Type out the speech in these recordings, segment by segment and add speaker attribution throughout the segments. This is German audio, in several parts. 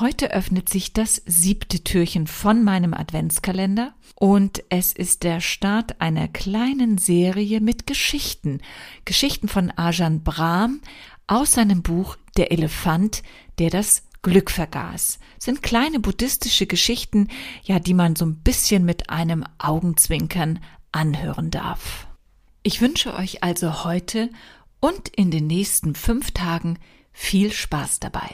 Speaker 1: Heute öffnet sich das siebte Türchen von meinem Adventskalender und es ist der Start einer kleinen Serie mit Geschichten. Geschichten von Ajahn Brahm aus seinem Buch Der Elefant, der das Glück vergaß. Sind kleine buddhistische Geschichten, ja, die man so ein bisschen mit einem Augenzwinkern anhören darf. Ich wünsche euch also heute und in den nächsten fünf Tagen viel Spaß dabei.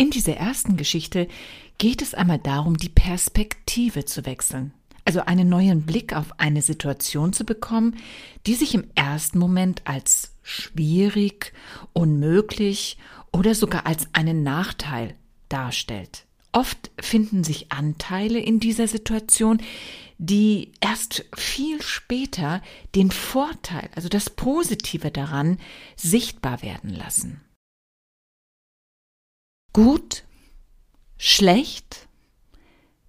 Speaker 1: In dieser ersten Geschichte geht es einmal darum, die Perspektive zu wechseln. Also einen neuen Blick auf eine Situation zu bekommen, die sich im ersten Moment als schwierig, unmöglich oder sogar als einen Nachteil darstellt. Oft finden sich Anteile in dieser Situation, die erst viel später den Vorteil, also das Positive daran, sichtbar werden lassen. Gut? Schlecht?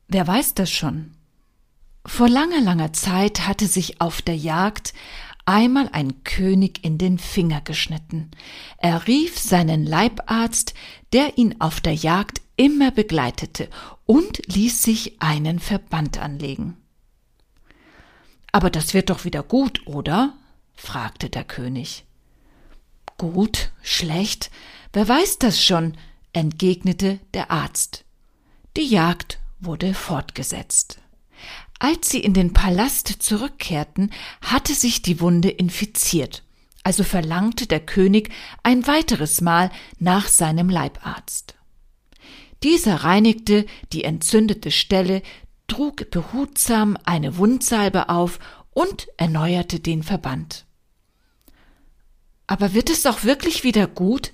Speaker 1: Wer weiß das schon? Vor langer, langer Zeit hatte sich auf der Jagd einmal ein König in den Finger geschnitten. Er rief seinen Leibarzt, der ihn auf der Jagd immer begleitete, und ließ sich einen Verband anlegen. Aber das wird doch wieder gut, oder? fragte der König. Gut, schlecht, wer weiß das schon, entgegnete der Arzt. Die Jagd wurde fortgesetzt. Als sie in den Palast zurückkehrten, hatte sich die Wunde infiziert, also verlangte der König ein weiteres Mal nach seinem Leibarzt. Dieser reinigte die entzündete Stelle, trug behutsam eine Wundsalbe auf und erneuerte den Verband. Aber wird es auch wirklich wieder gut?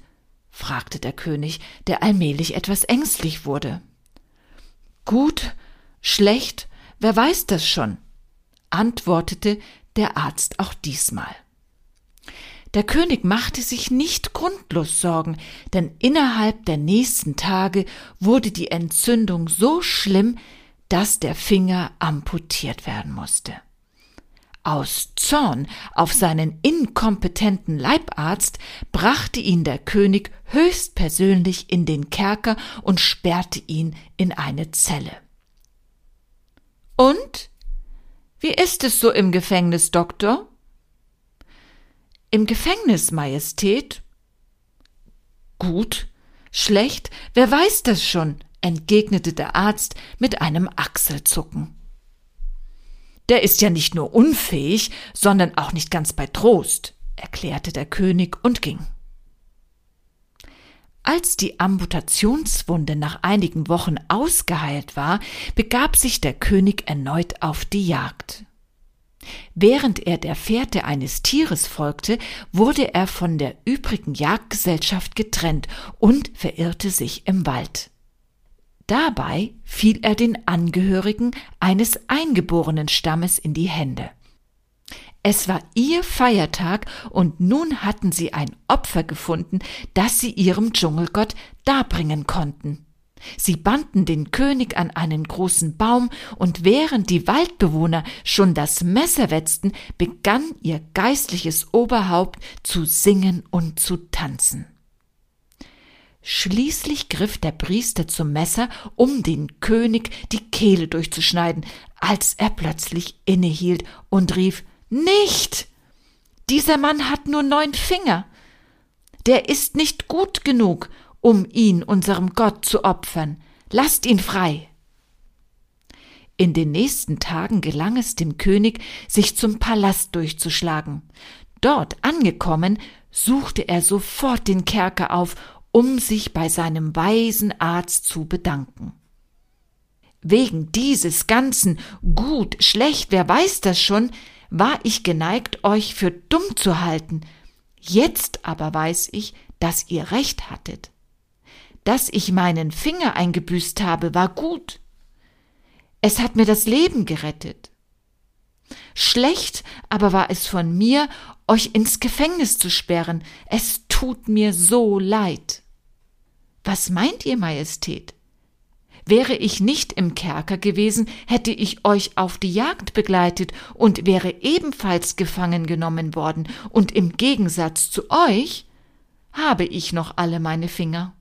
Speaker 1: Fragte der König, der allmählich etwas ängstlich wurde. Gut, schlecht, wer weiß das schon, antwortete der Arzt auch diesmal. Der König machte sich nicht grundlos Sorgen, denn innerhalb der nächsten Tage wurde die Entzündung so schlimm, dass der Finger amputiert werden musste. Aus Zorn auf seinen inkompetenten Leibarzt brachte ihn der König höchstpersönlich in den Kerker und sperrte ihn in eine Zelle. Und? Wie ist es so im Gefängnis, Doktor? Im Gefängnis, Majestät? Gut, schlecht, wer weiß das schon, entgegnete der Arzt mit einem Achselzucken. Der ist ja nicht nur unfähig, sondern auch nicht ganz bei Trost, erklärte der König und ging. Als die Amputationswunde nach einigen Wochen ausgeheilt war, begab sich der König erneut auf die Jagd. Während er der Fährte eines Tieres folgte, wurde er von der übrigen Jagdgesellschaft getrennt und verirrte sich im Wald. Dabei fiel er den Angehörigen eines eingeborenen Stammes in die Hände. Es war ihr Feiertag und nun hatten sie ein Opfer gefunden, das sie ihrem Dschungelgott darbringen konnten. Sie banden den König an einen großen Baum, und während die Waldbewohner schon das Messer wetzten, begann ihr geistliches Oberhaupt zu singen und zu tanzen. Schließlich griff der Priester zum Messer, um den König die Kehle durchzuschneiden, als er plötzlich innehielt und rief Nicht. Dieser Mann hat nur neun Finger. Der ist nicht gut genug, um ihn unserem Gott zu opfern. Lasst ihn frei. In den nächsten Tagen gelang es dem König, sich zum Palast durchzuschlagen. Dort angekommen, suchte er sofort den Kerker auf um sich bei seinem weisen Arzt zu bedanken. Wegen dieses ganzen gut, schlecht, wer weiß das schon, war ich geneigt, euch für dumm zu halten. Jetzt aber weiß ich, dass ihr recht hattet. Dass ich meinen Finger eingebüßt habe, war gut. Es hat mir das Leben gerettet. Schlecht aber war es von mir, euch ins Gefängnis zu sperren. Es tut mir so leid. Was meint ihr, Majestät? Wäre ich nicht im Kerker gewesen, hätte ich euch auf die Jagd begleitet und wäre ebenfalls gefangen genommen worden, und im Gegensatz zu euch habe ich noch alle meine Finger.